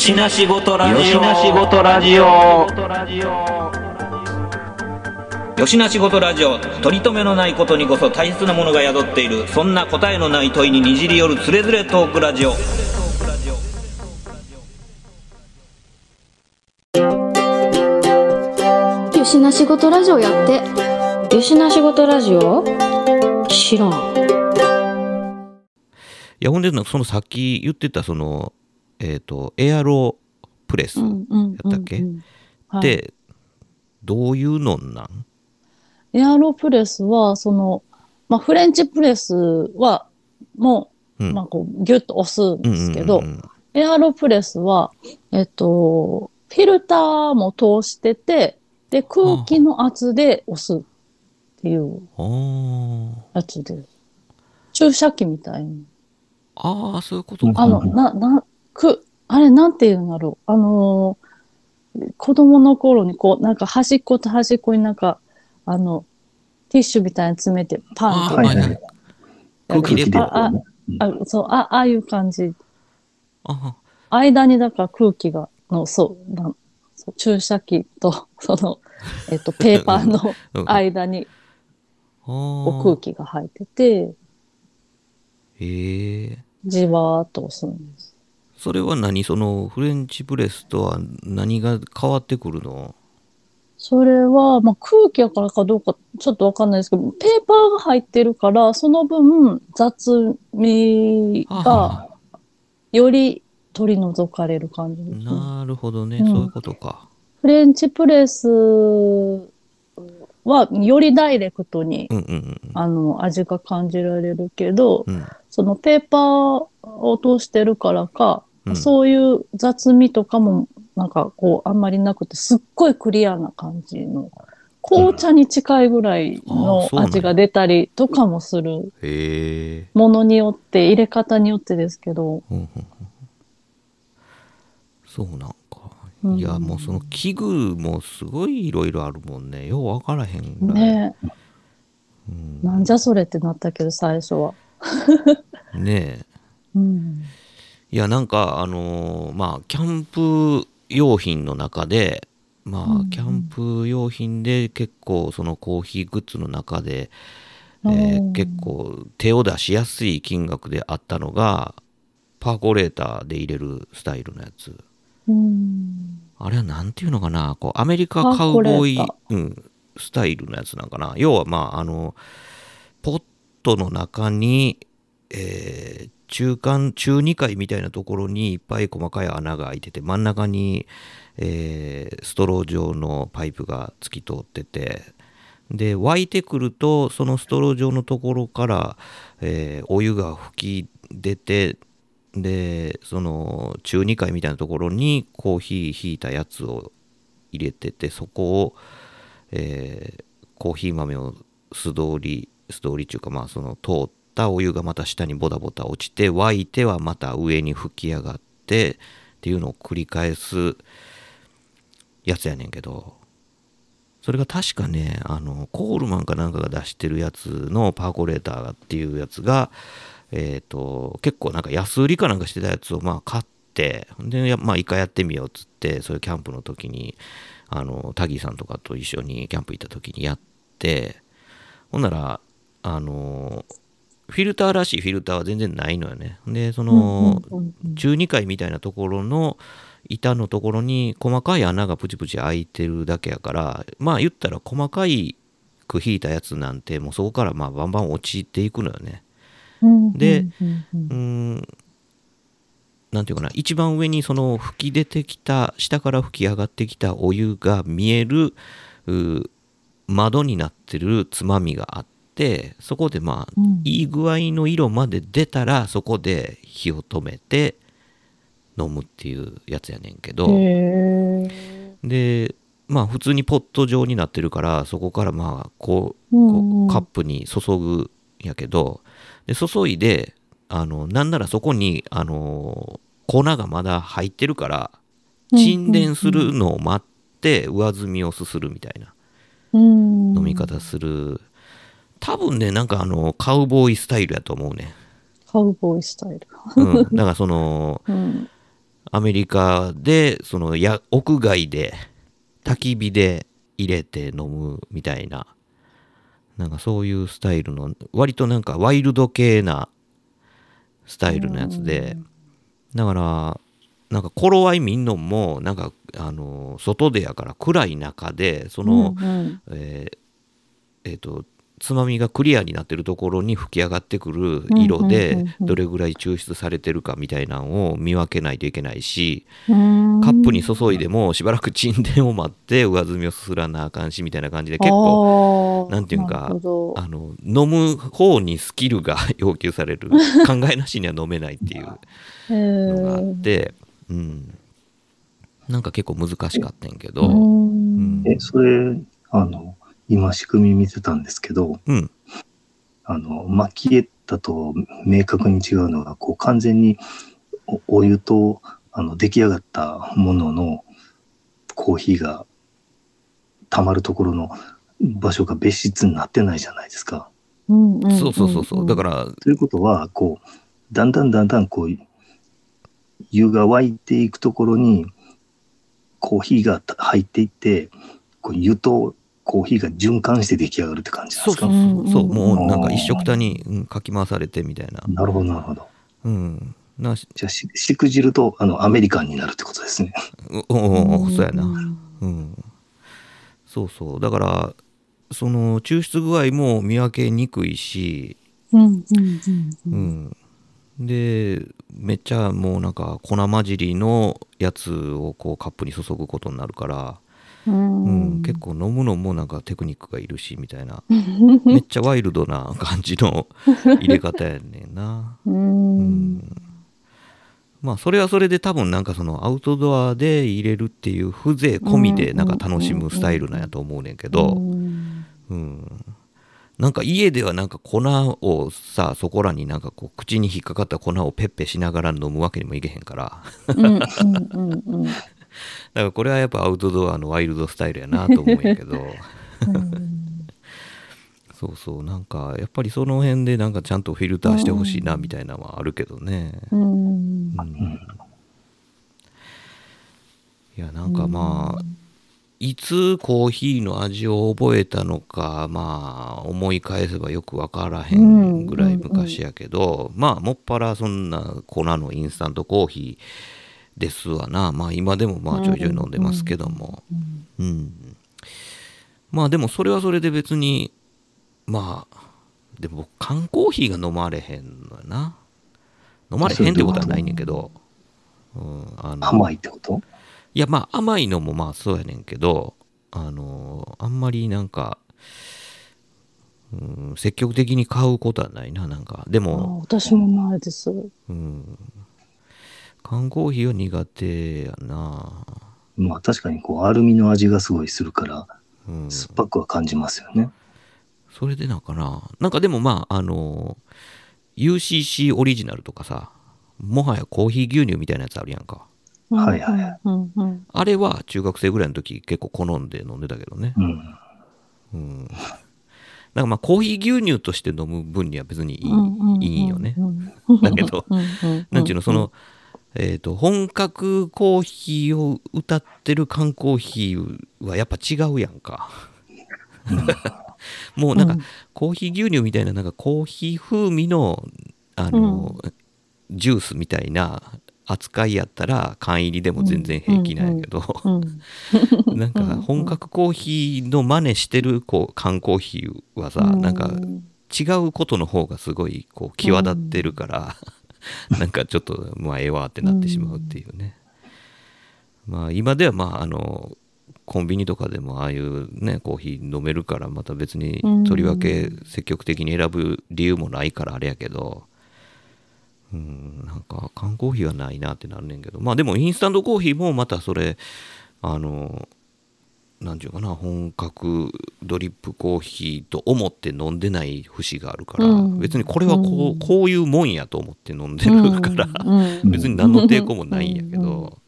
よしなしごとラジオ。よしなしごとラジオ。よしなしごとラジオ。取り留めのないことにこそ大切なものが宿っている。そんな答えのない問いににじり寄るつれづれトークラジオ。よしな仕事ラジオやってよしな仕事ラジオ？知らん。いやほんでなそのさっき言ってたそのえっ、とエアロプレスやったっけ？うんうん。はい。てどういうのなん？エアロプレスは、その、まあ、フレンチプレスは、もう、うん。まあ、こう、ギュッと押すんですけど、うんうんうんエアロプレスは、えっと、フィルターも通してて、で、空気の圧で押すっていううんやつで、注射器みたいに。あーあーそういうことか。あの、な、な、く、あれなんて言うんだろう。あのー子供の頃にこう、なんか端っこと端っこになんか、あの、ティッシュみたいに詰めてパンってはいはい。空気入れてあ、あ、あ、そう、あ、ああいう感じ。あ間にだから空気が、の、そう、なんそう注射器と、その、えっと、ペーパーのうん間にこう空気が入ってて、へえじわーっと押すんです。それは何？そのフレンチプレスとは何が変わってくるの？それは、まあ、空気やからかどうかちょっとわかんないですけど、ペーパーが入ってるから、その分雑味がより取り除かれる感じですね。なるほどね、うん。そういうことか。フレンチプレスはよりダイレクトに、うんうんうん。あの味が感じられるけど、うん。そのペーパーを通してるからか、うん。そういう雑味とかもなんかこうあんまりなくてすっごいクリアな感じの紅茶に近いぐらいあの味が出たりとかもするものによって入れ方によってですけど、うんうんうん。そうなんか、うん。いやもうその器具もすごいいろいろあるもんね。よう分からへんぐらい、ね。うん。なんじゃそれってなったけど最初は。ねえ。うんいやなんかあのーまあキャンプ用品の中でまあキャンプ用品で結構そのコーヒーグッズの中で、えうーん結構手を出しやすい金額であったのがパーコレーターで入れるスタイルのやつ。うん。あれはなんていうのかな？こうアメリカカウボーイうん、スタイルのやつなんかな？要はまああのポットの中に、えー中間中2階みたいなところにいっぱい細かい穴が開いてて真ん中に、えーストロー状のパイプが突き通っててで湧いてくるとそのストロー状のところから、えーお湯が吹き出てでその中2階みたいなところにコーヒーひいたやつを入れててそこを、えーコーヒー豆を素通り素通りっていうかまあその通ってたお湯がまた下にボタボタ落ちて沸いてはまた上に吹き上がってっていうのを繰り返すやつやねんけどそれが確かねあのコールマンかなんかが出してるやつのパーコレーターっていうやつがえっ、と結構なんか安売りかなんかしてたやつをまあ買ってでまあ一回やってみようっつってそういうキャンプの時にあのタギーさんとかと一緒にキャンプ行った時にやってほんならあのフィルターらしいフィルターは全然ないのよね。でその、中2階みたいなところの板のところに細かい穴がプチプチ開いてるだけやからまあ言ったら細かいく引いたやつなんてもうそこからまあバンバン落ちていくのよね。うんでうんうん。うーんなんていうかな一番上にその吹き出てきた下から吹き上がってきたお湯が見えるう窓になってるつまみがあってそこでまあうん。いい具合の色まで出たらそこで火を止めて飲むっていうやつやねんけど。でまあ普通にポット状になってるからそこからまあこううカップに注ぐんやけどで注いであのなんならそこにあの粉がまだ入ってるから沈殿するのを待って上澄みをすするみたいなうん。飲み方する多分ねなんかあのカウボーイスタイルやと思うね、カウボーイスタイル。うん、だからそのうん。アメリカでそのや屋外で焚き火で入れて飲むみたいななんかそういうスタイルの割となんかワイルド系なスタイルのやつで。だからなんか頃合い見んのもなんかあの外でやから暗い中でその、うんうん。えーえーとつまみがクリアになってるところに吹き上がってくる色でどれぐらい抽出されてるかみたいなのを見分けないといけないしうん。カップに注いでもしばらく沈殿を待って上澄みをすすらなあかんしみたいな感じで結構あーなんていうんかあの飲む方にスキルが 要求される。考えなしには飲めないっていうへのがあっー。て、うん、なんか結構難しかったんやけど、うん。え、それ、あの、今仕組み見てたんですけど、うん、あの、マキエッタと明確に違うのが、こう、完全におお湯と、あの、出来上がったもののコーヒーが溜まるところの場所が別室になってないじゃないですか。うんうん。そうそうそうそう。だからということは、こう、だんだんだんだん、こう、湯が沸いていくところに、コーヒーが入っていって、こう湯とコーヒーが循環して出来上がるって感じなんですか？そうそう。そうもうなんか一緒くたに、うん、かき回されてみたいな、なるほど、なるほど。うん、なしじゃあ、ししくじると、あの、アメリカンになるってことですね。ううんうんそうやな、んうん、そうそうだからその抽出具合も見分けにくいし、うんうんううんん、でめっちゃもうなんか粉混じりのやつをこうカップに注ぐことになるから、ううん。ん結構飲むのもなんかテクニックがいるしみたいな。めっちゃワイルドな感じの入れ方やねんな。ううん。んまあそれはそれで多分なんかそのアウトドアで入れるっていう風情込みでなんか楽しむスタイルなんやと思うねんけど、うん。うん、なんか家ではなんか粉をさそこらになんかこう口に引っかかった粉をペッペしながら飲むわけにもいけへんからからこれはやっぱアウトドアのワイルドスタイルやなと思うんやけど。そうそう。なんかやっぱりその辺でなんかちゃんとフィルターしてほしいなみたいなのはあるけどね。うん。うん。いやなんかまあいつコーヒーの味を覚えたのかまあ思い返せばよく分からへんぐらい昔やけど、まあもっぱらそんな粉のインスタントコーヒーですわな。まあ今でもまあちょいちょい飲んでますけども。うん。まあでもそれはそれで別にまあでも僕缶コーヒーが飲まれへんのやな。飲まれへんってことはないねんけど、うん、あの甘いってこと？いやまあ甘いのもまあそうやねんけどあのあんまりなんか、うん、積極的に買うことはないななんか。であも、私もないです。うん、缶コーヒーは苦手やな、まあ確かにこう、アルミの味がすごいするから、うん、酸っぱくは感じますよね。それでなんかな。なんかでもまああの UCC オリジナルとかさもはやコーヒー牛乳みたいなやつあるやんか。はいはい。はいうんうんあれは中学生ぐらいの時結構好んで飲んでたけどね。うん。うん。なんかまあコーヒー牛乳として飲む分には別にいい,、うんいいんよね。うん。だけど、うんうん。なんていうのその、えっ、と本格コーヒーを歌ってる缶コーヒーはやっぱ違うやんか。もうなんか、うん。コーヒー牛乳みたいななんかコーヒー風味のあの、ジュースみたいな扱いやったら缶入りでも全然平気なんやけど、うん なんか本格コーヒーの真似してるこう缶コーヒーはさ、なんか違うことの方がすごいこう際立ってるから、なんかちょっとまあええわってなってしまうっていうね、まあ今ではまああのコンビニとかでもああいうねコーヒー飲めるからまた別にとりわけ積極的に選ぶ理由もないからあれやけどうんなんか缶コーヒーはないなってなるねんけど。まあでもインスタントコーヒーもまたそれあのなんていうかな本格ドリップコーヒーと思って飲んでない節があるから、うん。別にこれはこう,、うん。こういうもんやと思って飲んでるから、うん。別に何の抵抗もないんやけうん。ど、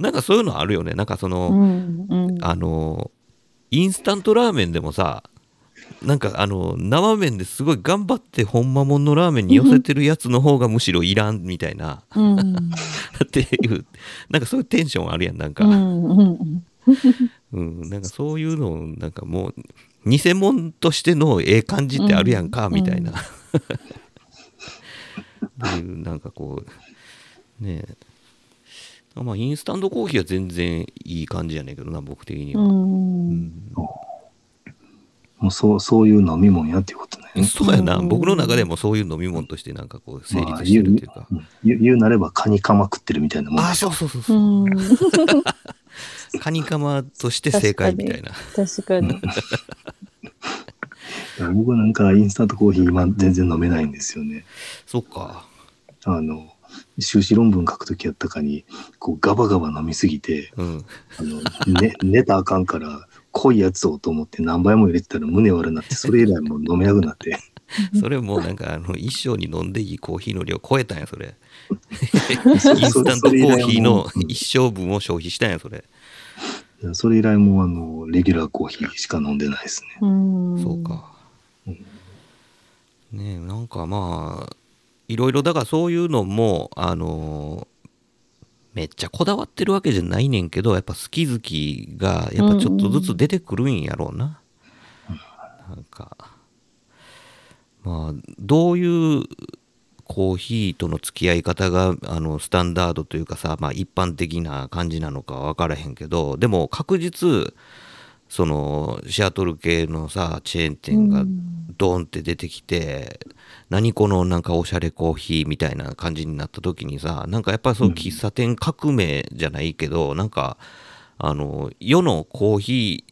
なんかそういうのあるよね。なんかその、あのインスタントラーメンでもさなんかあの生麺ですごい頑張ってほんまもんのラーメンに寄せてるやつの方がむしろいらんみたいなうん。っていうなんかそういうテンションあるやんなんか、うんうんうん、なんかそういうのをなんかもう偽物としてのええ感じってあるやんか、うんみたいな、っていうなんかこうね。えまあインスタントコーヒーは全然いい感じやねんけどな僕的にうは、ん。もうそう、そういう飲み物やっていうことね。そうやな、うん僕の中でもそういう飲み物としてなんかこう成まあ立してるっていうか、言う言う言うなればカニカマ食ってるみたいなもん。ああでしょそうそうそう。うそう、ん。カニカマとして正解みたいな。確かに。僕なんかインスタントコーヒー今全然飲めないんですよね。そっか。あの、修士論文書くときやったかに、こうガバガバ飲みすぎて、うん。あの、ね、寝たらあかんから、濃いやつをと思って何杯も入れてたら胸悪なって、それ以来もう飲めなくなって。それもうなんかあの一生に飲んでいいコーヒーの量超えたんやそれ。インスタントコーヒーの一生分を消費したんやそれそれ以来もうあの、レギュラーコーヒーしか飲んでないですね。うん。そうか。ねえなんかまあいろいろだからそういうのもあのめっちゃこだわってるわけじゃないねんけどやっぱ好き好きがやっぱちょっとずつ出てくるんやろうな。なんかまあどういうコーヒーとの付き合い方があのスタンダードというかさ、まあ、一般的な感じなのか分からへんけどでも確実そのシアトル系のさチェーン店がドーンって出てきて、何このなんかおしゃれコーヒーみたいな感じになった時にさなんかやっぱりそううん。喫茶店革命じゃないけど、なんかあの世のコーヒ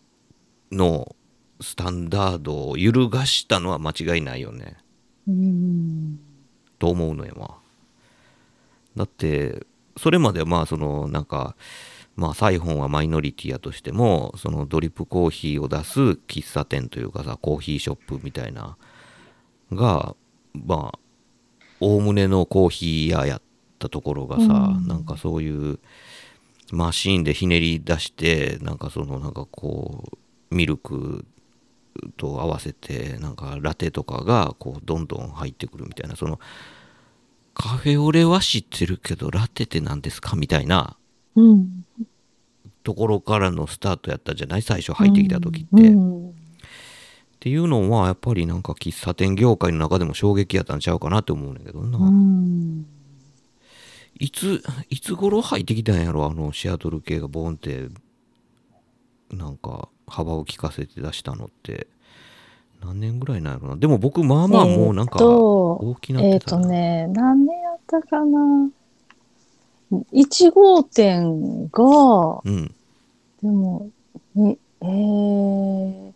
ーのスタンダードを揺るがしたのは間違いないよね。うん。と思うのよまあ。だってそれまではまあそのなんかまあサイホンはマイノリティやとしてもそのドリップコーヒーを出す喫茶店というかさコーヒーショップみたいながまあおおむねのコーヒー屋やったところがさ、うん。なんかそういうマシーンでひねり出してなんかそのなんかこうミルクと合わせてなんかラテとかがこうどんどん入ってくるみたいなそのカフェオレは知ってるけどラテって何ですかみたいなうん。ところからのスタートやったじゃない？最初入ってきた時って、っうん。ていうのはやっぱりなんか喫茶店業界の中でも衝撃やったんちゃうかなって思うねんけどな、うん。いついつ頃入ってきたんやろ？あのシアトル系がボンってなんか幅を利かせて出したのって何年ぐらいなんやろなでも僕まあまあもうなんか大きなっえってたな、とね、何年やったかな。1号店が、うんでも、にえー、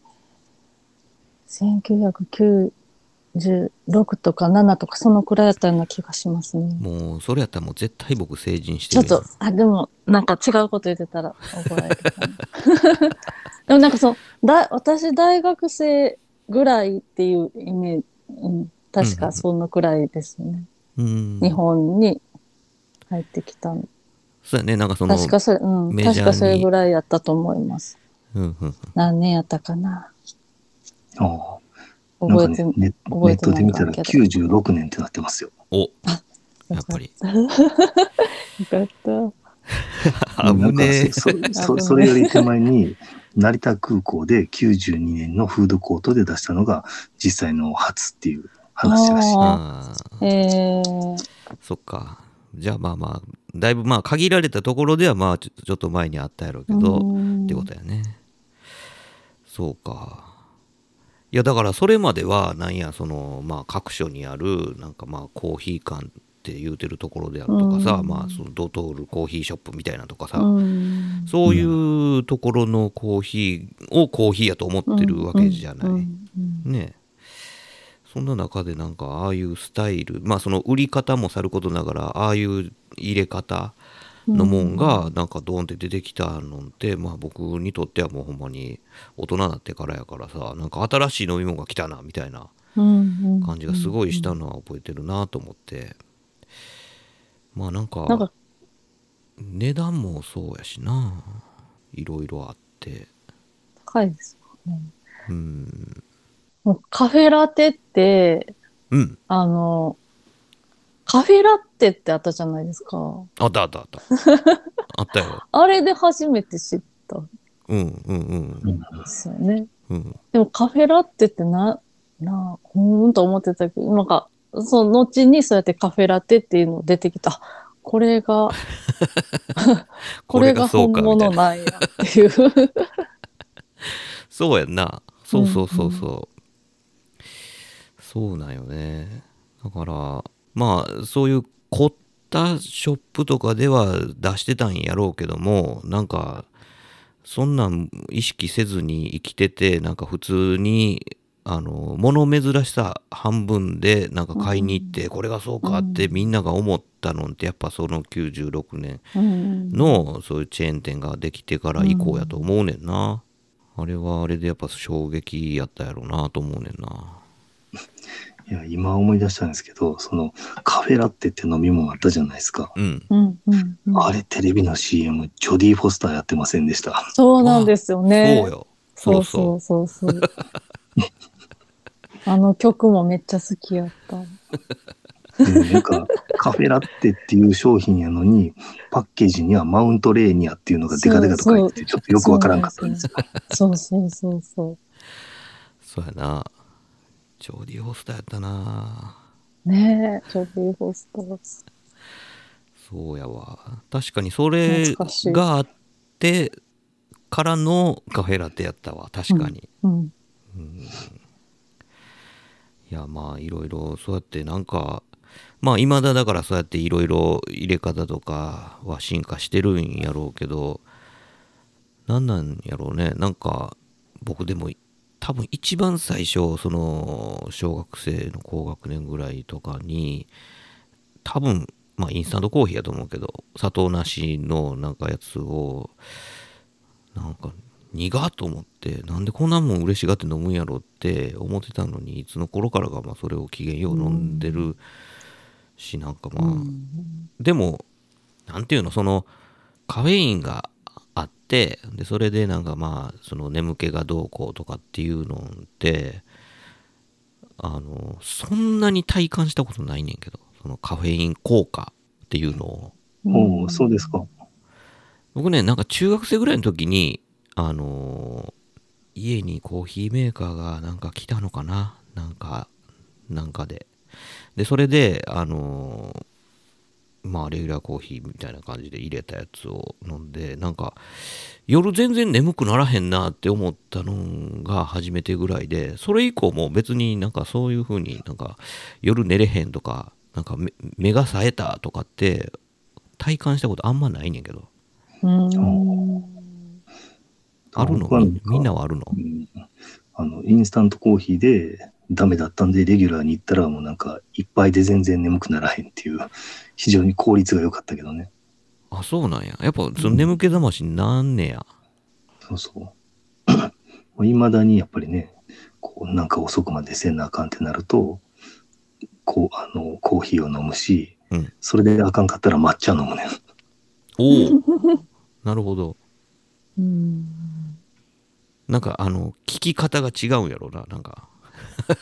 1996とか7とかそのくらいやったような気がしますね。もうそれやったらもう絶対僕成人してるちょっと、あ、でも、なんか違うこと言ってたら怒られるかな。でもなんかそう、だ私大学生ぐらいっていうイメージ、うん、確かそのくらいですね。うん日本に入ってきたの。そうやねなんかその確かそれ、うん、確かそれぐらいやったと思います。うんうん何年やったかな。ああなん覚えて、かねネ、ネ覚えてットで見たらないけど96年ってなってますよ。およやっぱりかった。よかった。危ねえそそそそれより手前に、成田空港で92年のフードコートで出したのが実際の初っていう話らしい。えー、そっか。じゃあまあまあだいぶまあ限られたところではまあちょちょっと前にあったやろうけど、うん。ってことやね。そうか。いやだからそれまではなんやそのまあ各所にあるなんかまあコーヒー館って言うてるところであるとかさ、うんまあそのドトールコーヒーショップみたいなとかさ、うん。そういうところのコーヒーをコーヒーやと思ってるわけじゃない、ね。そんな中でなんかああいうスタイルまあその売り方もさることながらああいう入れ方のもんがなんかドーンって出てきたのって、まあ僕にとってはもうほんまに大人になってからやからさなんか新しい飲み物が来たなみたいなうん。感じがすごいしたのは覚えてるなと思ってまあなんかなんか値段もそうやしないろいろあって高いですよね。うんもうカフェラテって、うん。あの、カフェラテってあったじゃないですか。あったあったあった。あったよ。あれで初めて知ったんうんうんうんですよね。うん。うん。でもカフェラテってな、な、ほーんと思ってたけど、なんか、その後にそうやってカフェラテっていうの出てきた。あこれが、これが本物なんやっていう。そうやんな。そうそうそうそう。そうなんよね。だから、まあ、そういう凝ったショップとかでは出してたんやろうけども、なんか、そんなん意識せずに生きてて、なんか普通に、あの、物珍しさ半分でなんか買いに行って、これがそうかってみんなが思ったのって、やっぱその96年うん。のそういうチェーン店ができてから以降やと思うねんな、あれはあれでやっぱ衝撃やったやろうなと思うねんな。いや、今思い出したんですけど、そのカフェラッテって飲み物あったじゃないですか。うん。うんうんうんあれテレビの CM、ジョディ・フォスターやってませんでした。そうなんですよね。そうよ。そそう。うそうそうそう。あの曲もめっちゃ好きやった。うんなんか、カフェラッテっていう商品やのに、パッケージにはマウントレーニアっていうのがデカデカと書いてて、ちょっとよくわからんかったんですよ。そうそうそうそう。そうやなジョーディ・ホスターやったなねえ、ジョディ・ホスター。そうやわ確かにそれがあってからのカフェラテやったわ確かに、うん。いやまあいろいろそうやってなんかまあ未だだからそうやっていろいろ入れ方とかは進化してるんやろうけどなんなんやろうね。なんか僕でも多分一番最初その小学生の高学年ぐらいとかに多分まあインスタントコーヒーやと思うけど砂糖なしのなんかやつをなんか苦っと思ってなんでこんなもん嬉しがって飲むんやろって思ってたのにいつの頃からかまあそれを機嫌よう飲んでるしなんかまあ、でもなんていうのそのカフェインがあってでそれでなんかまあその眠気がどうこうとかっていうのってあのそんなに体感したことないねんけどそのカフェイン効果っていうのを。おお、そうですか。僕ねなんか中学生ぐらいの時にあのー家にコーヒーメーカーがなんか来たのかな？なんかなんかで。でそれであのーまあレギュラーコーヒーみたいな感じで入れたやつを飲んでなんか夜全然眠くならへんなって思ったのが初めてぐらいでそれ以降も別になんかそういう風になんか夜寝れへんとかなんか目目が冴えたとかって体感したことあんまないねんけど。うん。あるの？みみんなはあるの？うんあの、インスタントコーヒーでダメだったんで、レギュラーに行ったらもうなんか、いっぱいで全然眠くならへんっていう、非常に効率が良かったけどね。あ、そうなんや。やっぱその眠気覚ましになんねや。そうそう。いまだにやっぱりね、こう、なんか遅くまでせんなあかんってなると、こう、あの、コーヒーを飲むし、うんそれであかんかったら抹茶飲むねん。おおなるほど。うん。なんかあの、聞き方が違うんやろうな。なんか。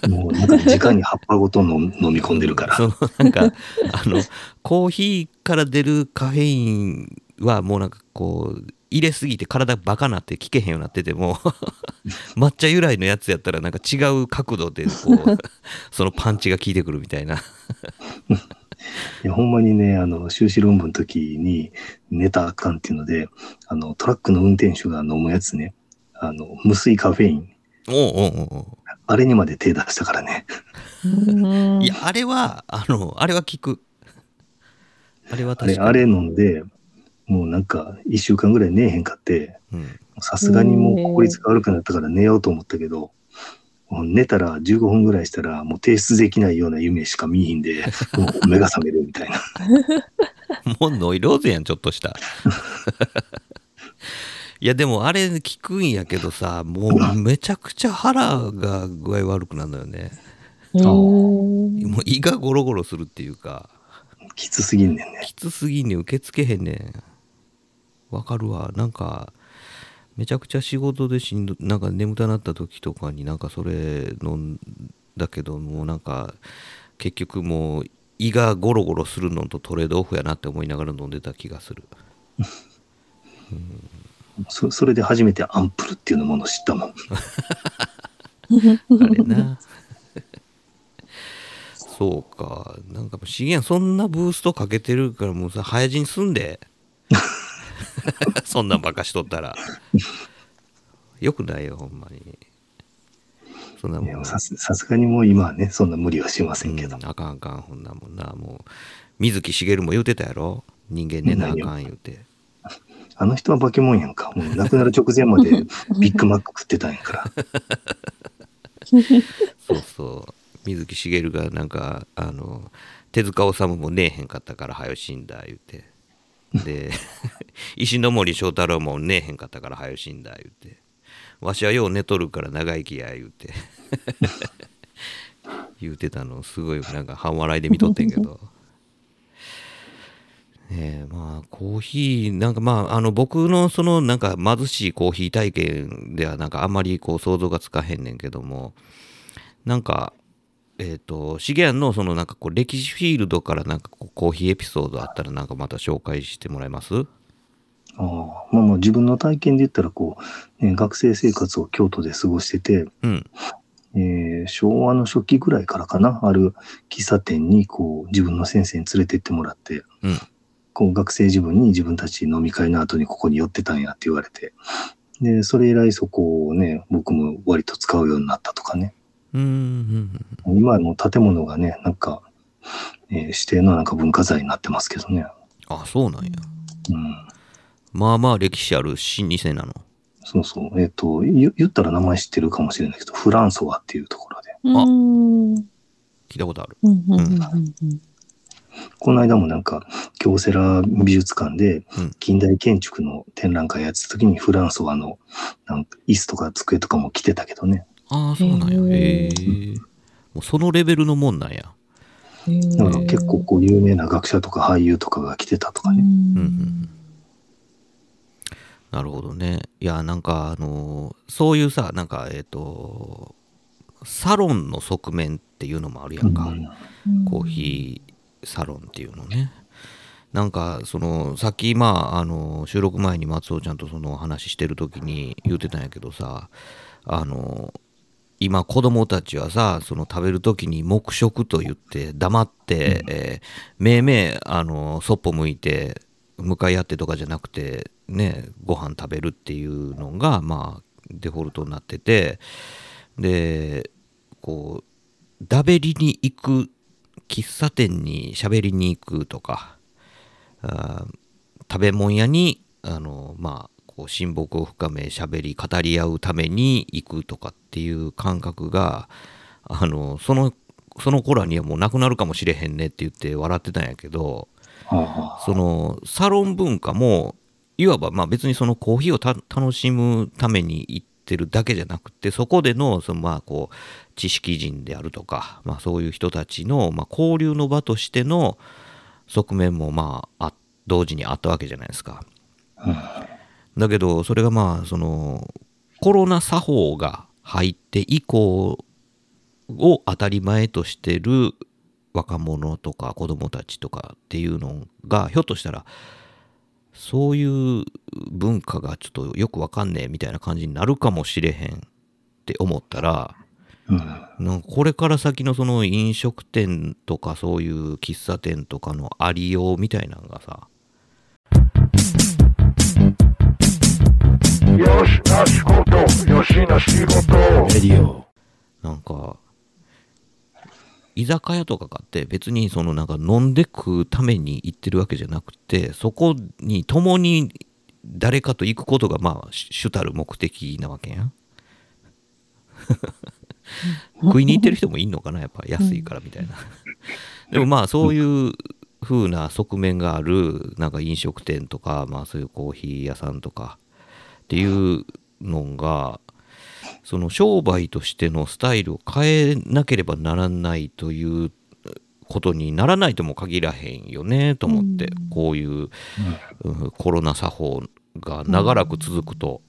もうなんか直に葉っぱごと飲飲み込んでるから。そのなんか、あの、コーヒーから出るカフェインはもうなんかこう、入れすぎて体バカなって聞けへんようになってても、抹茶由来のやつやったらなんか違う角度でこう、そのパンチが効いてくるみたいな。いや、ほんまにね、あの、修士論文の時に寝たらあかんっていうので、あの、トラックの運転手が飲むやつね、あの、無水カフェイン、おうおうおうおあれにまで手出したからね。いや、あれは、あの、あれは効く。あれは確かに。あれ飲んで、もうなんか、一週間ぐらい寝えへんかって、うんさすがにもう効率が悪くなったから寝ようと思ったけど、もう寝たら15分ぐらいしたら、もう提出できないような夢しか見えひんで、もう目が覚めるみたいな。もうノイローゼやん、ちょっとした。いや、でもあれ聞くんやけどさ、もうめちゃくちゃ腹が具合悪くなるのよね。もう胃がゴロゴロするっていうか、きつすぎんねんね。きつすぎんねん受け付けへんねん。わかるわ。なんか、めちゃくちゃ仕事でしんどなんか眠たなった時とかになんかそれ飲んだけどもうなんか結局もう胃がゴロゴロするのとトレードオフやなって思いながら飲んでた気がする そそれで初めてアンプルっていうのものを知ったもん。あれな。そうか。なんかもう資源そんなブーストかけてるからもうさ早死にすんで。そんなんばっかしとったら。よくないよほんまに。そんなもん。さすさすがにもう今はね、そんな無理はしませんけど。うんあかんあかん。ほんなもんな。もう水木しげるも言うてたやろ？人間寝なあかん言うてあの人は化け物やんか。もう亡くなる直前まで ビッグマック食ってたんやから。そうそう。水木しげるがなんかあの手塚治虫もねえへんかったから早死んだ言うて。で 石ノ森章太郎もねえへんかったから早死んだ言うて。わしはよう寝とるから長生きや言うて。言うてたのすごいなんか半笑いで見とってんけどねえまあコーヒーなんかまああの僕のそのなんか貧しいコーヒー体験ではなんかあんまりこう想像がつかへんねんけどもなんかえっ、とシゲアンのそのなんかこう歴史フィールドからなんかこうコーヒーエピソードあったらなんかまた紹介してもらえます？ああまあまあ自分の体験で言ったらこう、ね、学生生活を京都で過ごしてて、うん。えー昭和の初期ぐらいからかな、ある喫茶店にこう自分の先生に連れてってもらって、うんこう学生自分に自分たち飲み会の後にここに寄ってたんやって言われて、で、それ以来そこをね、僕も割と使うようになったとかね。うーん今の建物がね、なんか、えー指定のなんか文化財になってますけどね。あそうなんやうん。まあまあ歴史ある老舗なのそうそう。えっ、と言、言ったら名前知ってるかもしれないけど、フランソワっていうところで。うん。うん聞いたことあるうんうんうんこの間もなんか、京セラ美術館でうん。近代建築の展覧会やってた時にフランソワのなんか椅子とか机とかも来てたけどね。ああそうなんや。へへえもうそのレベルのもんなんや。うんだから結構こう有名な学者とか俳優とかが来てたとかね。うん。うんなるほどね。いやなんかあのそういうさなんかえっ、とサロンの側面っていうのもあるやんか、うん。コーヒーサロンっていうのね。なんかそのさっきまああの収録前に松尾ちゃんとその話してる時に言ってたんやけどさあの今子供たちはさその食べる時に黙食と言って黙って、えーめいめいあのそっぽ向いて向かい合ってとかじゃなくてねご飯食べるっていうのがまあデフォルトになっててでこうだべりに行く喫茶店に喋りに行くとか食べ物屋にあのまあこう親睦を深め喋り語り合うために行くとかっていう感覚があのそのその頃にはもうなくなるかもしれへんねって言って笑ってたんやけどあそのサロン文化もいわばまあ別にそのコーヒーをた楽しむために行ってるだけじゃなくてそこでのそのまあこう知識人であるとか、まあ、そういう人たちのまあ交流の場としての側面もまああ同時にあったわけじゃないですか。だけどそれがまあそのコロナ作法が入って以降を当たり前としてる若者とか子供たちとかっていうのがひょっとしたらそういう文化がちょっとよくわかんねえみたいな感じになるかもしれへんって思ったらうん。なんかこれから先のその飲食店とかそういう喫茶店とかのありようみたいなのがさよしな仕事よしな仕事なんか居酒屋とかがあって別にそのなんか飲んで食うために行ってるわけじゃなくてそこに共に誰かと行くことがまあ主主たる目的なわけやん。食いに行ってる人もいんのかなやっぱ安いからみたいな。でもまあそういう風な側面があるなんか飲食店とかまあそういうコーヒー屋さんとかっていうのがその商売としてのスタイルを変えなければならないということにならないとも限らへんよねと思って、こういう、うん。コロナ作法が長らく続くと、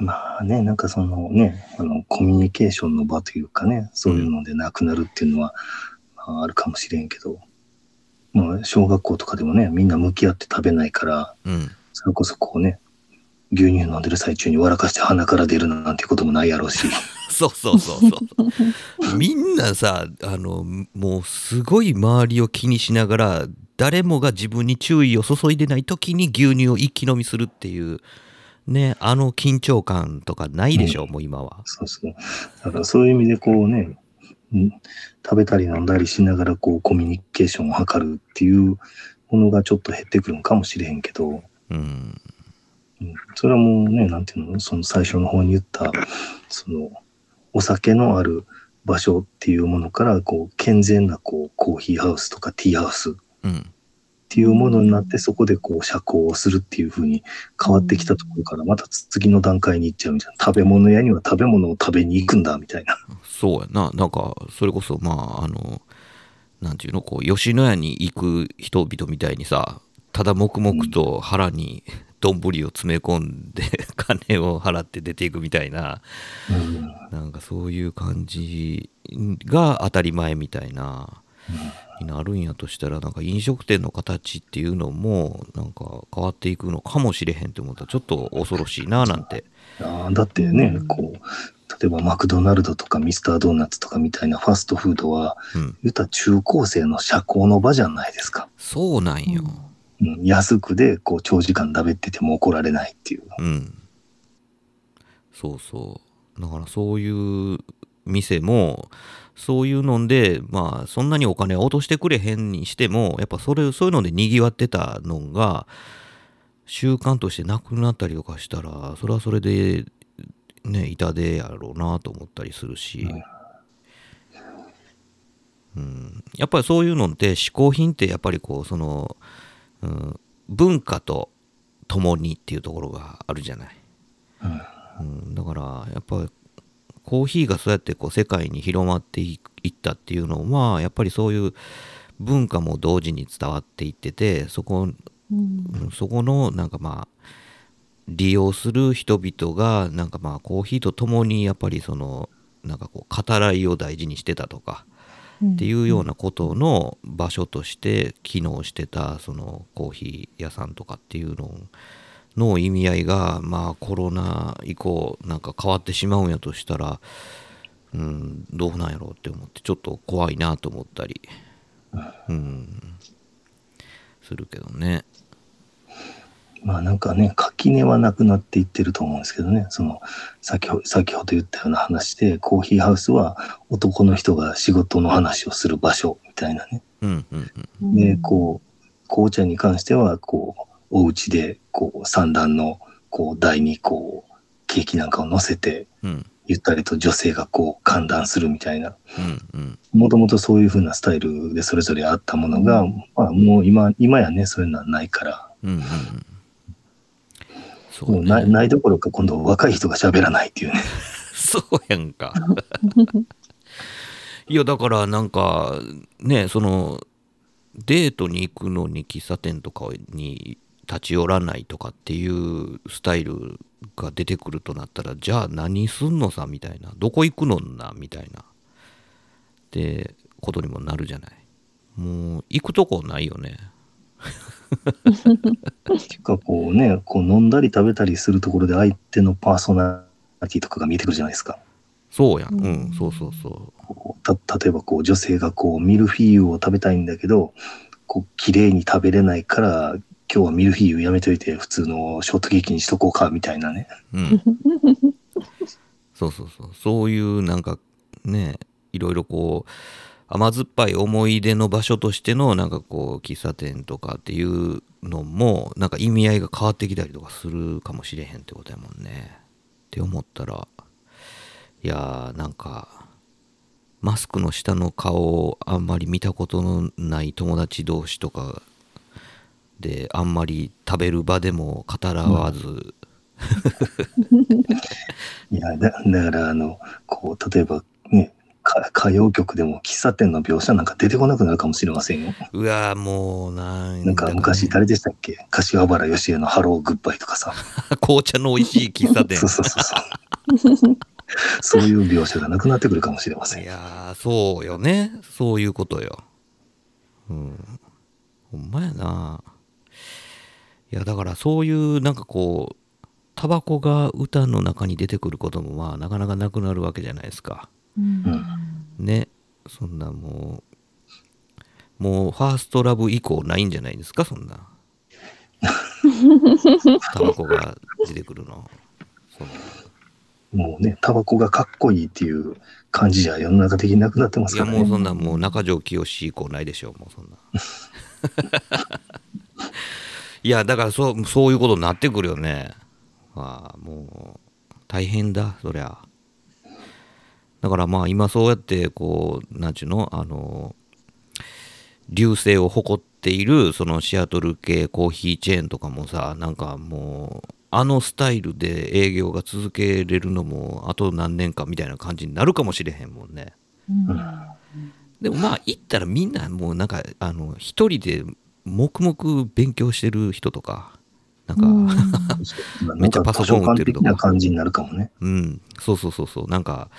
まあね、なんかそのね、あの、コミュニケーションの場というかね、そういうのでなくなるっていうのは、まあ、あるかもしれんけど、まあ、小学校とかでもね、みんな向き合って食べないから、うん。それこそこうね、牛乳飲んでる最中に笑かして鼻から出るなんてこともないやろうし、そうそうそうそう。みんなさ、あの、もうすごい周りを気にしながら、誰もが自分に注意を注いでない時に牛乳を一気飲みするっていう、ね、あの緊張感とかないでしょ、もう今は。そうそう。だからそういう意味でこうね、うん食べたり飲んだりしながらこうコミュニケーションを図るっていうものがちょっと減ってくるんかもしれへんけど、うん。うんそれはもうね、なんていうの、その最初の方に言った、その、お酒のある場所っていうものから、こう、健全な、こう、コーヒーハウスとかティーハウスっうん。ていうものになって、そこでこう、社交をするっていうふうに変わってきたところから、また次の段階に行っちゃうみたいな。食べ物屋には食べ物を食べに行くんだ、みたいな。そうやな。なんか、それこそ、まあ、あの、なんていうの、こう、吉野家に行く人々みたいにさ、ただ黙々と腹に丼を詰め込んで、金を払って出ていくみたいな、うんなんかそういう感じが当たり前みたいな、になるんやとしたら、なんか飲食店の形っていうのも、なんか変わっていくのかもしれへんって思ったら、ちょっと恐ろしいな、なんて。あーだってね、こう、例えばマクドナルドとかミスタードーナツとかみたいなファストフードは、うん。言ったら中高生の社交の場じゃないですか。そうなんよ。うん、安くでこう長時間食べてても怒られないっていう。うん。そうそう。だからそういう店も、そういうので、まあ、そんなにお金を落としてくれへんにしても、やっぱそれ、そういうので賑わってたのが、習慣としてなくなったりとかしたら、それはそれで、ね、痛手やろうなと思ったりするし、うん、やっぱりそういうのって、嗜好品ってやっぱりこう、その、うん、文化と共にっていうところがあるじゃない。うん、だからやっぱコーヒーがそうやってこう世界に広まっていいったっていうのはやっぱりそういう文化も同時に伝わっていっててそこうん。うん。そこのなんかまあ利用する人々がなんかまあコーヒーとともにやっぱりそのなんかこう語らいを大事にしてたとかっていうようなことの場所として機能してたそのコーヒー屋さんとかっていうのの意味合いがまあコロナ以降なんか変わってしまうんやとしたらうんどうなんやろうって思ってちょっと怖いなと思ったりうんするけどね。まあなんかね、垣根はなくなっていってると思うんですけどね、その、先ほ先ほど言ったような話で、コーヒーハウスは男の人が仕事の話をする場所みたいなね。うんうんうんで、こう、紅茶に関しては、こう、お家で、こう、三段の、こう、台に、こう、ケーキなんかを乗せて、うんゆったりと女性がこう、歓談するみたいな。うんうん。もともとそういう風なスタイルでそれぞれあったものが、まあもう今、今やね、そういうのはないから、うんうんうんそうもうないねないどころか今度若い人が喋らないっていうね。そうやんか。いやだからなんかねそのデートに行くのに喫茶店とかに立ち寄らないとかっていうスタイルが出てくるとなったらじゃあ何すんのさみたいな。どこ行くのなみたいな。ってことにもなるじゃない。もう行くとこないよね っ ていうかこうね、こう飲んだり食べたりするところで相手のパーソナリティとかが見えてくるじゃないですか。そうやん。ううん。んそうそうそこうた例えばこう女性がこうミルフィーユを食べたいんだけど、こう綺麗に食べれないから、今日はミルフィーユやめといて普通のショートケーキにしとこうかみたいなね。ううん。そうそうそう。そういうなんかねいろいろこう甘酸っぱい思い出の場所としてのなんかこう喫茶店とかっていうのもなんか意味合いが変わってきたりとかするかもしれへんってことやもんね。って思ったらいやーなんかマスクの下の顔をあんまり見たことのない友達同士とかであんまり食べる場でも語らわず、いや、だだからあの、こう、例えばね、か 歌謡曲でも喫茶店の描写なんか出てこなくなるかもしれませんよ。うわもうなんなんか昔誰でしたっけ？柏原芳恵のハローグッバイとかさ。紅茶の美味しい喫茶店 そうそうそうそう。そういう描写がなくなってくるかもしれません。いやーそうよねそういうことようんほんまやないやだからそういうなんかこうタバコが歌の中に出てくることもまあなかなかなくなるわけじゃないですかうん。ねそんなもうもうファーストラブ以降ないんじゃないですかそんな。タバコが出てくるの。もうね、タバコがかっこいいっていう感じじゃ世の中的になくなってますいやからね。もうそんなもう中条きよし以降ないでしょうもうそんな。いやだからそうそういうことになってくるよね。ああもう大変だそりゃだからまあ今そうやってこうなんちゅうのあの流星を誇っているそのシアトル系コーヒーチェーンとかもさなんかもうあのスタイルで営業が続けれるのもあと何年かみたいな感じになるかもしれへんもんね。でもまあ行ったらみんなもうなんかあの一人で黙々勉強してる人とかなんか、うん。めっちゃパソコン打ってるとこ。なんか感じになるかもね。うん、そうそうそうそう。なんか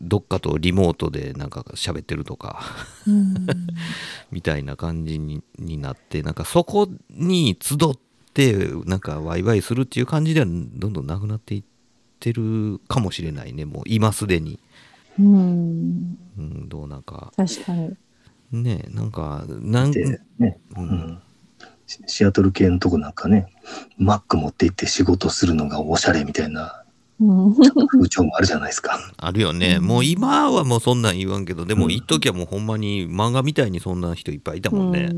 どっかとリモートでなんか喋ってるとかうん。みたいな感じにになってなんかそこに集ってなんかワイワイするっていう感じではどんどんなくなっていってるかもしれないねもう今すでに、うん。うん、どうなんか。確かに。ねなんかなんで、ね、ううん。ん。シシアトル系のとこなんかね、マック持って行って仕事するのがおしゃれみたいなうん風潮もあるじゃないですか。あるよね、うん。もう今はもうそんなん言わんけどでもうん。一時はもうほんまに漫画みたいにそんな人いっぱいいたもんね、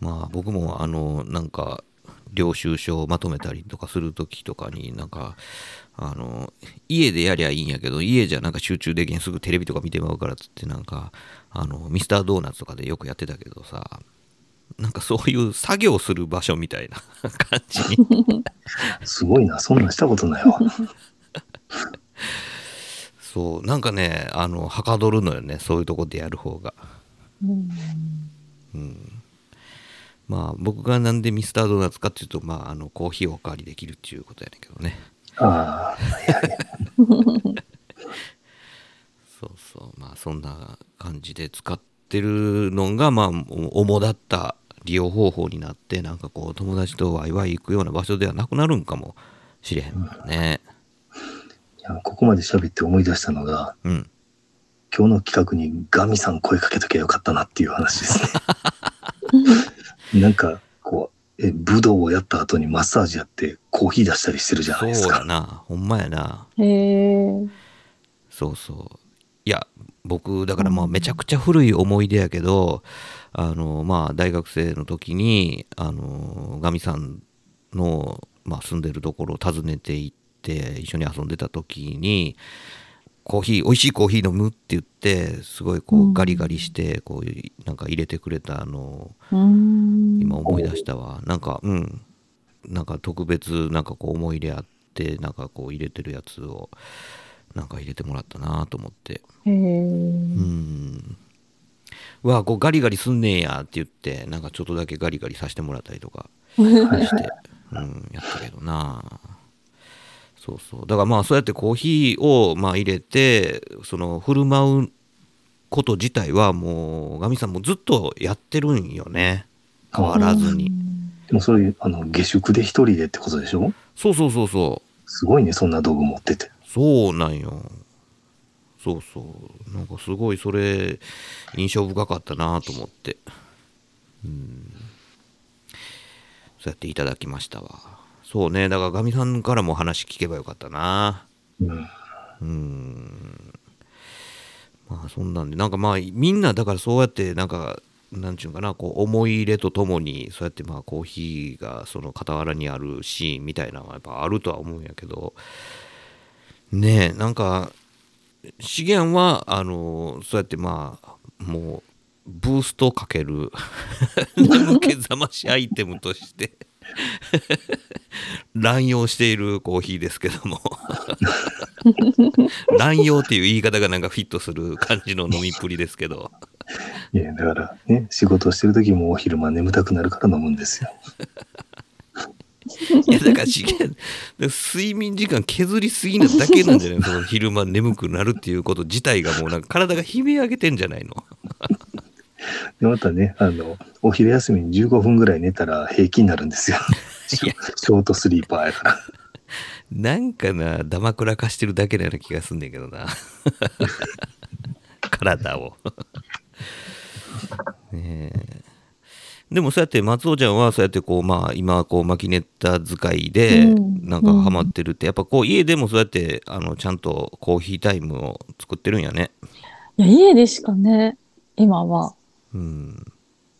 まあ僕もあのなんか領収書をまとめたりとかする時とかになんかあの家でやりゃいいんやけど家じゃなんか集中できんすぐテレビとか見てまうからっつってなんかあのミスタードーナツとかでよくやってたけどさなんかそういう作業する場所みたいな 感じに。すごいな、そんなんしたことないわ。そう。なんかねあのはかどるのよね。そういうとこでやる方が。うん。まあ僕がなんでミスタードーナツかっていうとまああのコーヒーをおかわりできるっていうことやねんけどね。ああ、そうそう。まあそんな感じで使ってるのがまあ主だった利用方法になってなんかこう友達とワイワイ行くような場所ではなくなるんかもしれへんもんねいやここまで喋って思い出したのが、うん今日の企画にガミさん声かけときゃよかったなっていう話ですね。なんか、こう、え、武道をやった後にマッサージやってコーヒー出したりしてるじゃないですか。そうやなほんまやなへえ。そうそういや僕だからまあめちゃくちゃ古い思い出やけどあのまあ大学生の時にあのガミさんの、まあ、住んでるところを訪ねて行って一緒に遊んでた時にコーヒー美味しいコーヒー飲むって言ってすごいこううん。ガリガリしてこうなんか入れてくれたのをうん。今思い出したわ。なんかうん。なんか特別なんかこう思い入れあってなんかこう入れてるやつをなんか入れてもらったなと思って。へえ。うん。うわこうガリガリすんねんやって言ってなんかちょっとだけガリガリさせてもらったりとかして、うん、やったけどな。そうそう。だからまあそうやってコーヒーをまあ入れてその振る舞うこと自体はもうガミさんもずっとやってるんよね。変わらずに。でもそういう、あの、下宿で一人でってことでしょ？そうそうそうそう。すごいね、そんな道具持ってて。そうなんよ。そうそう。なんかすごいそれ印象深かったなと思って。うん。そうやっていただきましたわ。そうね。だからガミさんからも話聞けばよかったな。うん。うん。まあそんなんで。なんかまあみんなだからそうやってなんかなんちゅうんかな。こう思い入れとともにそうやってまあコーヒーがその傍らにあるシーンみたいなのはやっぱあるとは思うんやけどねえなんか資源はあのそうやってまあもうブーストかける 眠気覚ましアイテムとして 乱用しているコーヒーですけども 乱用っていう言い方がなんかフィットする感じの飲みっぷりですけど。いや、だからね、仕事してる時もお昼間眠たくなるから飲むんですよ。いや、だからし睡眠時間削りすぎなだけなんじゃないの？その昼間眠くなるっていうこと自体がもうなんか体が悲鳴上げてんじゃないの？で、またね、あの、お昼休みに15分ぐらい寝たら平気になるんですよ。ショートスリーパーやから。なんかな、ダマくらかしてるだけのような気がすんねんけどな。体を。ねえでもそうやって松尾ちゃんはそうやってこうまあ今こうマキネッタ使いでうんなんかハマってるって、やっぱこう家でもそうやってあのちゃんとコーヒータイムを作ってるんやね。いや、家でしかね、今は、うん。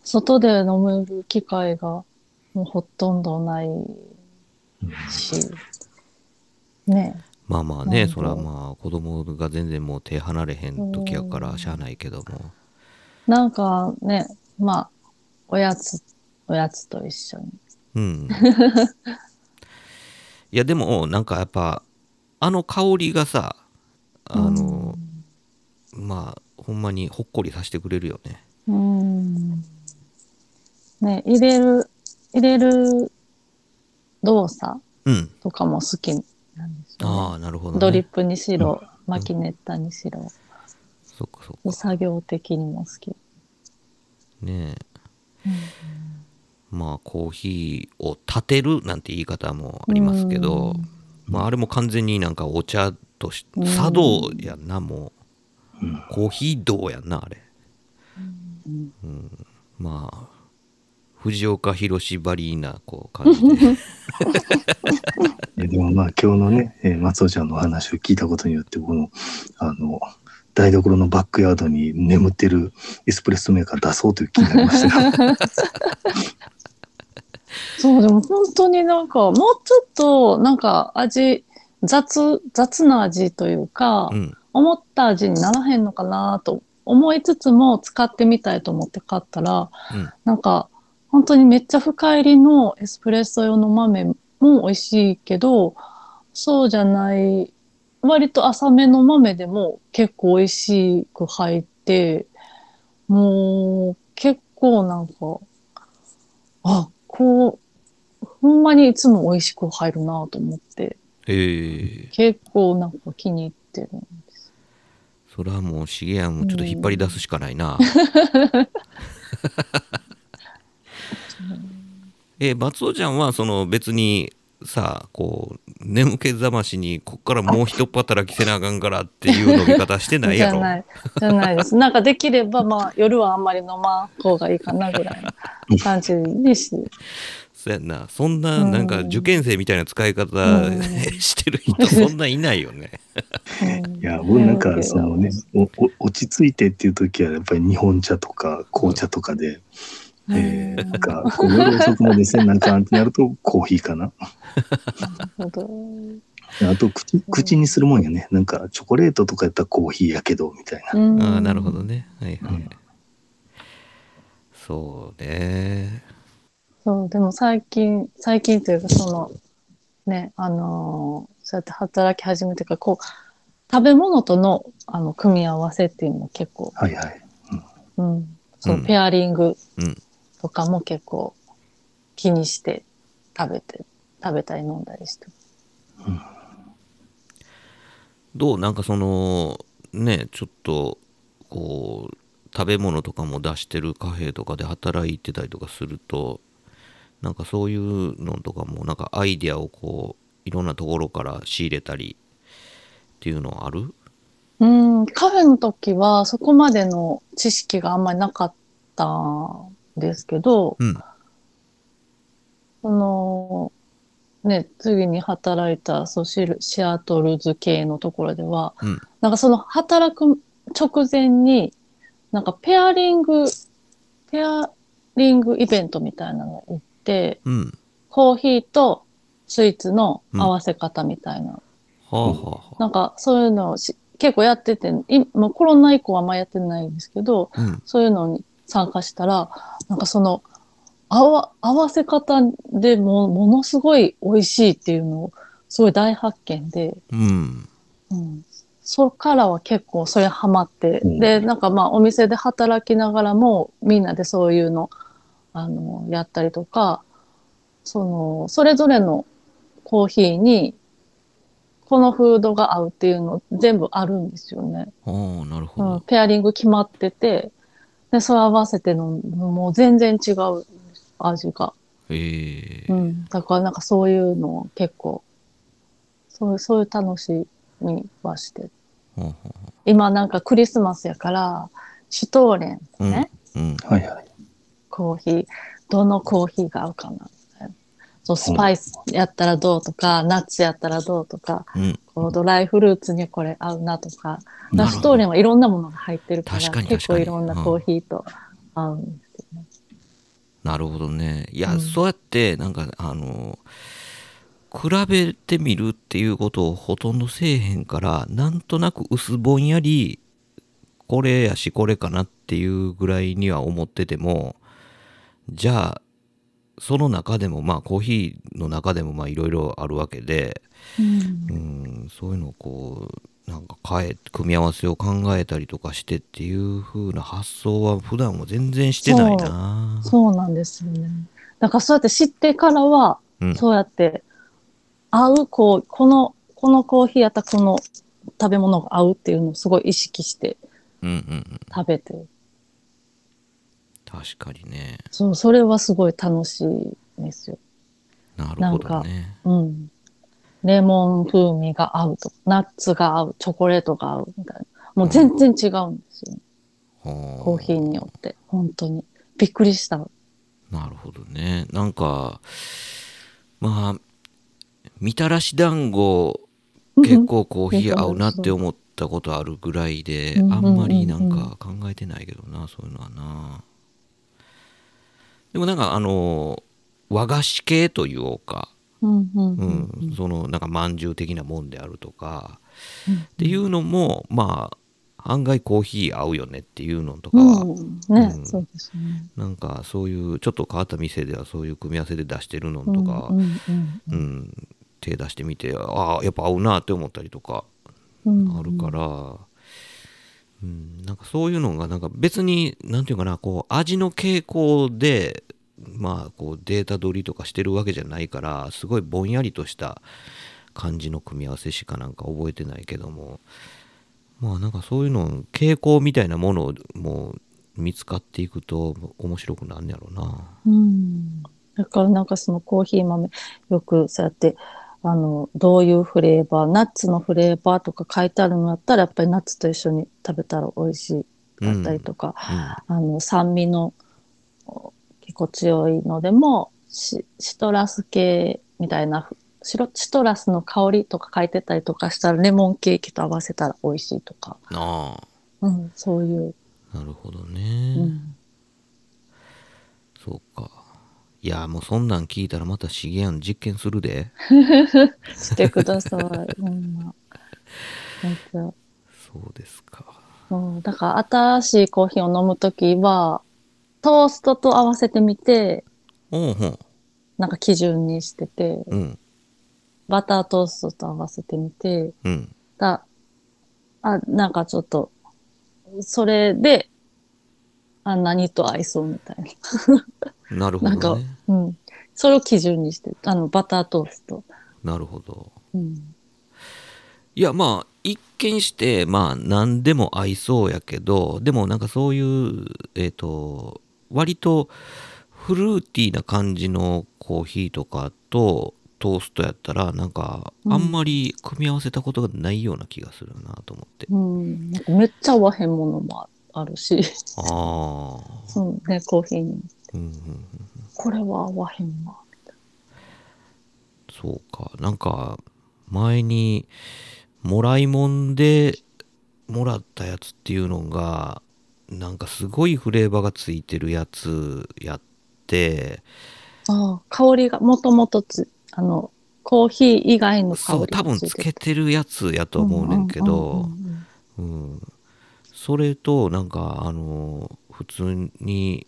外で飲める機会がもうほとんどないし、ね。まあまあね、そらまあ子供が全然もう手離れへん時やからうんしゃあないけども。なんかね、まあ、おやつ、おやつと一緒に。うん。いやでもなんかやっぱあの香りがさ、あの、まあほんまにほっこりさせてくれるよね。うん。ね、入れる、入れる動作うん。とかも好きなんですよ、ね。ああ、なるほど、ね。ドリップにしろ、マキネッタにしろ、そっかそっか。作業的にも好き。ねえ。まあコーヒーを立てるなんて言い方もありますけど、まああれも完全になんかお茶としうん茶道やんなもう、うんコーヒー道やんなあれ、うん。まあ藤岡弘ばりなこう感じで えでもまあ今日のね、えー松尾ちゃんのお話を聞いたことによって、この、あの、台所のバックヤードに眠ってるエスプレッソメーカー出そうという気になりましたよ。そう、でも本当になんか、もうちょっと、なんか味、雑、雑な味というか、うん思った味にならへんのかなと思いつつも使ってみたいと思って買ったら、うんなんか、本当にめっちゃ深入りのエスプレッソ用の豆も美味しいけど、そうじゃない、割と浅めの豆でも結構美味しく入って、もう結構なんか、あ、こう、ほんまにいつも美味しく入るなと思って、ええ。結構なんか気に入ってるんです。それはもうシゲヤンもちょっと引っ張り出すしかないな、え松尾ちゃんはその別にさこう眠気覚ましにこっからもう一働きせなあかんからっていう飲み方してないやろ。じゃない、じゃないです。なんかできれば、まあ夜はあんまり飲まん方がいいかなぐらいの感じにし、そうやんな。そんななんか受験生みたいな使い方うん。してる人そんないないよね。うん。いや、僕なんか、そのね、おお落ち着いてっていう時は、やっぱり日本茶とか紅茶とかで、えー、なんか、こう夜遅くまでせんなあかんってなると、コーヒーかな。なるほど。あと口、口にするもんやね。なんか、チョコレートとかやったらコーヒーやけど、みたいな。うん。ああなるほどね。はいはい、うん。そうね。そう、でも最近、最近というか、その、ね、あのーそうやって働き始めてから、こう、食べ物との、あの、組み合わせっていうのも結構、はいはい。うん、そう、うんペアリング。うんとかも結構気にして食べて、食べたり飲んだりして。どう？なんかそのねちょっとこう食べ物とかも出してるカフェとかで働いてたりとかするとなんかそういうのとかもなんかアイディアをこういろんなところから仕入れたりっていうのはある？うん、カフェの時はそこまでの知識があんまりなかったんですけど、うん。その、ね、次に働いたそうシルシアトルズ系のところでは、うん。なんかその働く直前に、なんかペアリング、ペアリングイベントみたいなの行って、うん。コーヒーとスイーツの合わせ方みたいな。なんかそういうのをし結構やってて、いもうコロナ以降はあんまやってないんですけど、うん。そういうのに参加したら、なんかその、合わ合わせ方でもものすごい美味しいっていうのを、すごい大発見で、うんうん。そっからは結構それハマって、うんで、なんかまあお店で働きながらもみんなでそういうの、あの、やったりとか、その、それぞれのコーヒーに、このフードが合うっていうの全部あるんですよね。ああなるほうん、ど、ペアリング決まってて、で、それ合わせての、もう全然違う味が。ええうん。だからなんかそういうのを結構、そうそういう楽しみはしてるほうほう今なんかクリスマスやから、シュトーレンほうね、うんはいはい。コーヒー、どのコーヒーが合うかな。そう、スパイスやったらどうとか、ナッツやったらどうとか、うんこうドライフルーツにこれ合うなとか、なるほど。シュトーレンはいろんなものが入ってるから、確かに結構いろんなコーヒーと合うんですよね。なるほどね。いや、うん。そうやってなんかあの比べてみるっていうことをほとんどせえへんからなんとなく薄ぼんやりこれやしこれかなっていうぐらいには思っててもじゃあその中でもまあコーヒーの中でもまあいろいろあるわけで、うん、そういうのをこうなんか変え組み合わせを考えたりとかしてっていう風な発想は普段は全然してないな。そう。なんですよね。だからそうやって知ってからは、うん。そうやって合う、こう、この、このコーヒーやったらこの食べ物が合うっていうのをすごい意識してうんうんうん。食べて。る。確かにねそう、それはすごい楽しいんですよ。なるほどねうん。レモン風味が合うと、ナッツが合う、チョコレートが合うみたいな。もう全然違うんですよ、ねココーヒーによって。本当に。びっくりした。なるほどねなんかまあみたらし団子結構コーヒー合うなって思ったことあるぐらいでうんあんまりなんか考えてないけどなそういうのはなでもなんかあの和菓子系というか、うんうんううんん、そのなんかまんじゅう的なもんであるとかうん。っていうのもまあ案外コーヒー合うよねっていうのとかは、うん。なんかそういうちょっと変わった店ではそういう組み合わせで出してるのとか、うんうんうん手出してみてああやっぱ合うなって思ったりとかうん。あるから、うんなんかそういうのがなんか別になんていうかなこう味の傾向でまあこうデータ取りとかしてるわけじゃないからすごいぼんやりとした感じの組み合わせしかなんか覚えてないけどもまあなんかそういうの傾向みたいなものも見つかっていくと面白くなんやろうな。うん。だからなんかそのコーヒー豆、よくそうやって、あの、どういうフレーバー、ナッツのフレーバーとか書いてあるのだったら、やっぱりナッツと一緒に食べたら美味しいだったりとか、あの、酸味のお結構強いのでも、シシトラス系みたいな、シロシトラスの香りとか書いてたりとかしたら、レモンケーキと合わせたら美味しいとか、うん、あうん、そういう、あなるほどね。うん、そうか。いや、もうそんなん聞いたらまたシゲアン実験するで。してください。うん、めっちゃそうですか。そうだから新しいコーヒーを飲むときは、トーストと合わせてみて、おうほう。なんか基準にしてて、うん。バタートーストと合わせてみて、うん。だあ、なんかちょっと、それで、あ、何と合いそうみたいな。なるほなんかどね。、うん。それを基準にして、あの、バタートースト。なるほど。うん。いや、まあ、一見して、まあ、何でも合いそうやけど、でもなんかそういう、えっ、と、割とフルーティーな感じのコーヒーとかとトーストやったら、なんか、うんあんまり組み合わせたことがないような気がするなと思って。うん。なんかめっちゃ合わへんものもあるし、ああ。そうね、コーヒーに。うんうんうん。これは合わへんわ。そうか。なんか、前に、もらいもんでもらったやつっていうのが、なんかすごいフレーバーがついてるやつやって、ああ、香りがもともとつ、あの、コーヒー以外の香そう、多分つけてるやつやと思うねんけど、うん。それと、なんか、あの、普通に、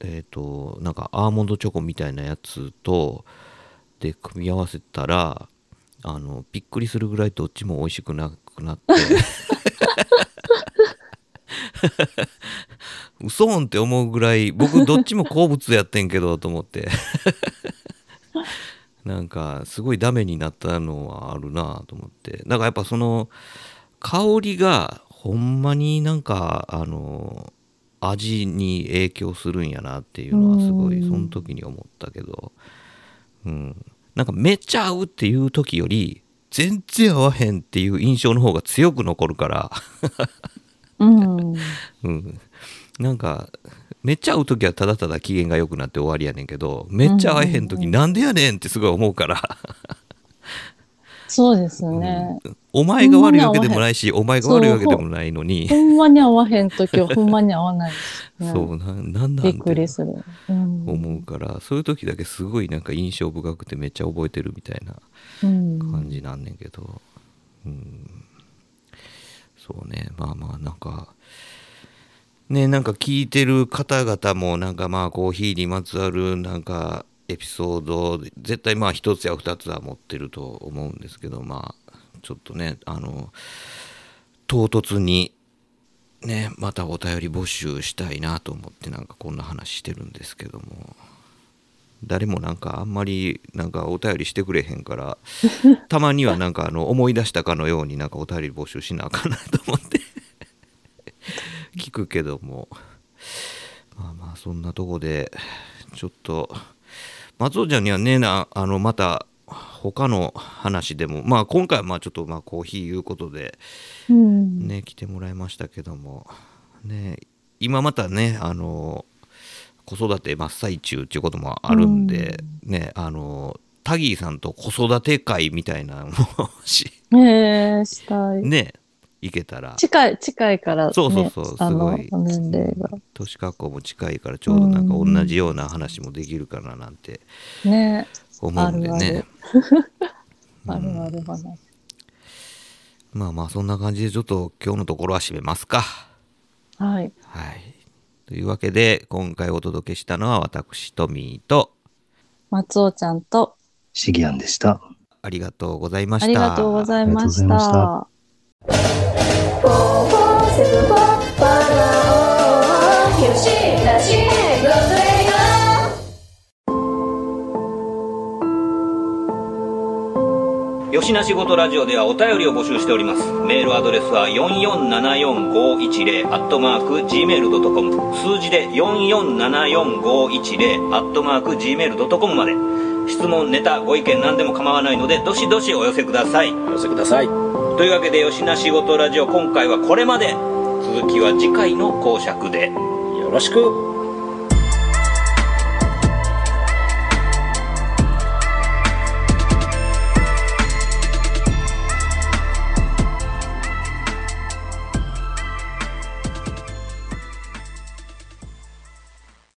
えっ、と、なんかアーモンドチョコみたいなやつと、で、組み合わせたら、あの、びっくりするぐらいどっちも美味しくなくなって。嘘んって思うぐらい僕どっちも好物やってんけどと思って。なんかすごいダメになったのはあるなと思って。だかやっぱその香りがほんまになんかあの味に影響するんやなっていうのはすごいその時に思ったけど。うん。なんかめっちゃ合うっていう時より全然合わへんっていう印象の方が強く残るから。うん。うん、なんかめっちゃ会う時はただただ機嫌が良くなって終わりやねんけどめっちゃ会えへん時なんでやねんってすごい思うから、そうですね。お前が悪いわけでもないしお前が悪いわけでもないのにほんまに合わへんときはほんまに合わないね。そうななんなんびっくてりする。うん。思うからそういう時だけすごいなんか印象深くてめっちゃ覚えてるみたいなうん。感じなんねんけど、うん、そうねまあまあなんかねなんか聞いてる方々もなんかまあコーヒーにまつわるなんかエピソード絶対まあ一つや二つは持ってると思うんですけどまあちょっとねあの唐突にねまたお便り募集したいなと思ってなんかこんな話してるんですけども。誰もなんかあんまりなんかお便りしてくれへんから たまにはなんかあの思い出したかのようになんかお便り募集しなあかんなと思って。聞くけども。まあまあそんなとこでちょっと松尾ちゃんにはねなあのまた他の話でもまあ今回はまあちょっとまあコーヒーいうことでうん。ね来てもらいましたけどもね今またねあの子育て真っ最中っていうこともあるんで、ねあのタギーさんと子育て会みたいなのも しへえ、したい。ね行けたら近い、近いから、ね。そうそうそうあの、すごい年齢が。年格好も近いからちょうどなんか同じような話もできるかななんてね。思うんでね あるある話。まあまあそんな感じでちょっと今日のところは締めますか。はい。はい。というわけで今回お届けしたのは私トミーと松尾ちゃんと、シギアンでした。ありがとうございました。ありがとうございましありがとうございまたし。な仕事ラジオではお便りを募集しておりますメールアドレスは4474510アットマーク Gmail.com 数字で4474510アットマーク Gmail.com まで質問ネタご意見何でも構わないのでどしどしお寄せください。お寄せください。というわけで吉な仕事ラジオ今回はこれまで。続きは次回の講釈で。よろしく